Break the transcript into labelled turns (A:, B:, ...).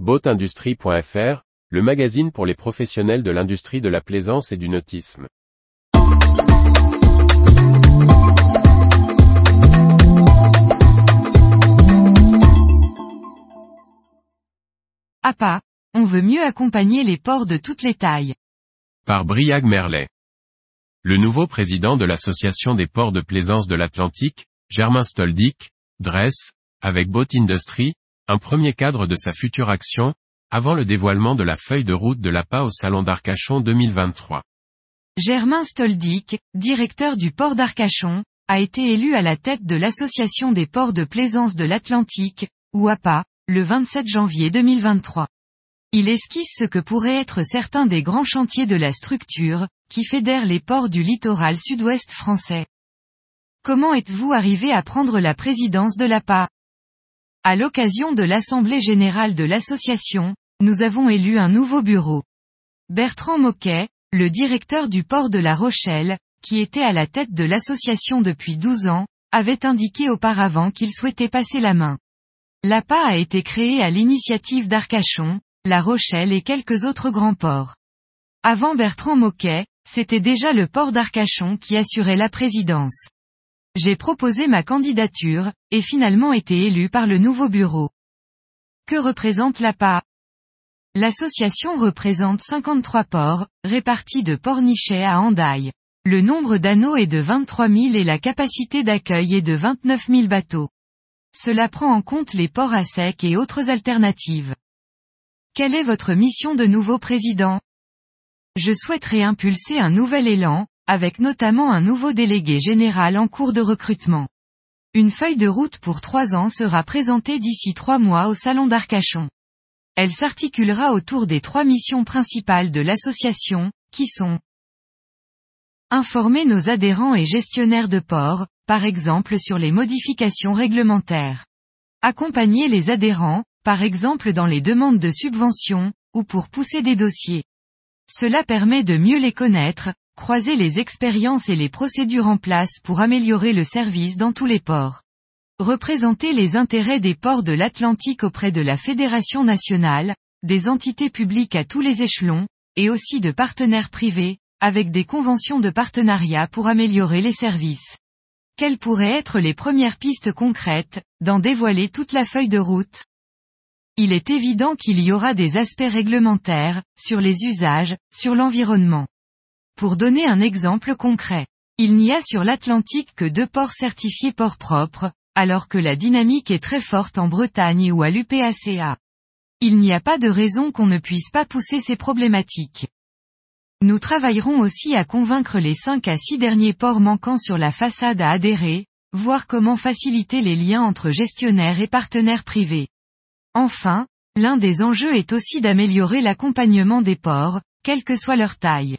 A: Boatindustrie.fr, le magazine pour les professionnels de l'industrie de la plaisance et du nautisme.
B: APA, on veut mieux accompagner les ports de toutes les tailles.
A: Par Briag Merlet. Le nouveau président de l'Association des ports de plaisance de l'Atlantique, Germain Stoldick, dresse, avec Boat Industry, un premier cadre de sa future action, avant le dévoilement de la feuille de route de l'APA au Salon d'Arcachon 2023.
B: Germain Stoldick, directeur du port d'Arcachon, a été élu à la tête de l'Association des ports de plaisance de l'Atlantique, ou APA, le 27 janvier 2023. Il esquisse ce que pourraient être certains des grands chantiers de la structure, qui fédèrent les ports du littoral sud-ouest français. Comment êtes-vous arrivé à prendre la présidence de l'APA À l'occasion de l'Assemblée générale de l'association, nous avons élu un nouveau bureau. Bertrand Moquet, le directeur du port de La Rochelle, qui était à la tête de l'association depuis 12 ans, avait indiqué auparavant qu'il souhaitait passer la main. L'APA a été créée à l'initiative d'Arcachon, La Rochelle et quelques autres grands ports. Avant Bertrand Moquet, c'était déjà le port d'Arcachon qui assurait la présidence. J'ai proposé ma candidature, et finalement été élu par le nouveau bureau. Que représente l'APA L'association représente 53 ports, répartis de Pornichet à Andaille. Le nombre d'anneaux est de 23 000 et la capacité d'accueil est de 29 000 bateaux. Cela prend en compte les ports à sec et autres alternatives. Quelle est votre mission de nouveau président? Je souhaiterais impulser un nouvel élan, avec notamment un nouveau délégué général en cours de recrutement. Une feuille de route pour trois ans sera présentée d'ici trois mois au Salon d'Arcachon. Elle s'articulera autour des trois missions principales de l'association, qui sont Informer nos adhérents et gestionnaires de ports, par exemple sur les modifications réglementaires. Accompagner les adhérents, par exemple dans les demandes de subventions, ou pour pousser des dossiers. Cela permet de mieux les connaître, croiser les expériences et les procédures en place pour améliorer le service dans tous les ports. Représenter les intérêts des ports de l'Atlantique auprès de la Fédération nationale, des entités publiques à tous les échelons, et aussi de partenaires privés, avec des conventions de partenariat pour améliorer les services. Quelles pourraient être les premières pistes concrètes, d'en dévoiler toute la feuille de route? Il est évident qu'il y aura des aspects réglementaires, sur les usages, sur l'environnement. Pour donner un exemple concret, il n'y a sur l'Atlantique que deux ports certifiés ports propres, alors que la dynamique est très forte en Bretagne ou à l'UPACA. Il n'y a pas de raison qu'on ne puisse pas pousser ces problématiques. Nous travaillerons aussi à convaincre les 5 à 6 derniers ports manquants sur la façade à adhérer, voir comment faciliter les liens entre gestionnaires et partenaires privés. Enfin, l'un des enjeux est aussi d'améliorer l'accompagnement des ports, quelle que soit leur taille.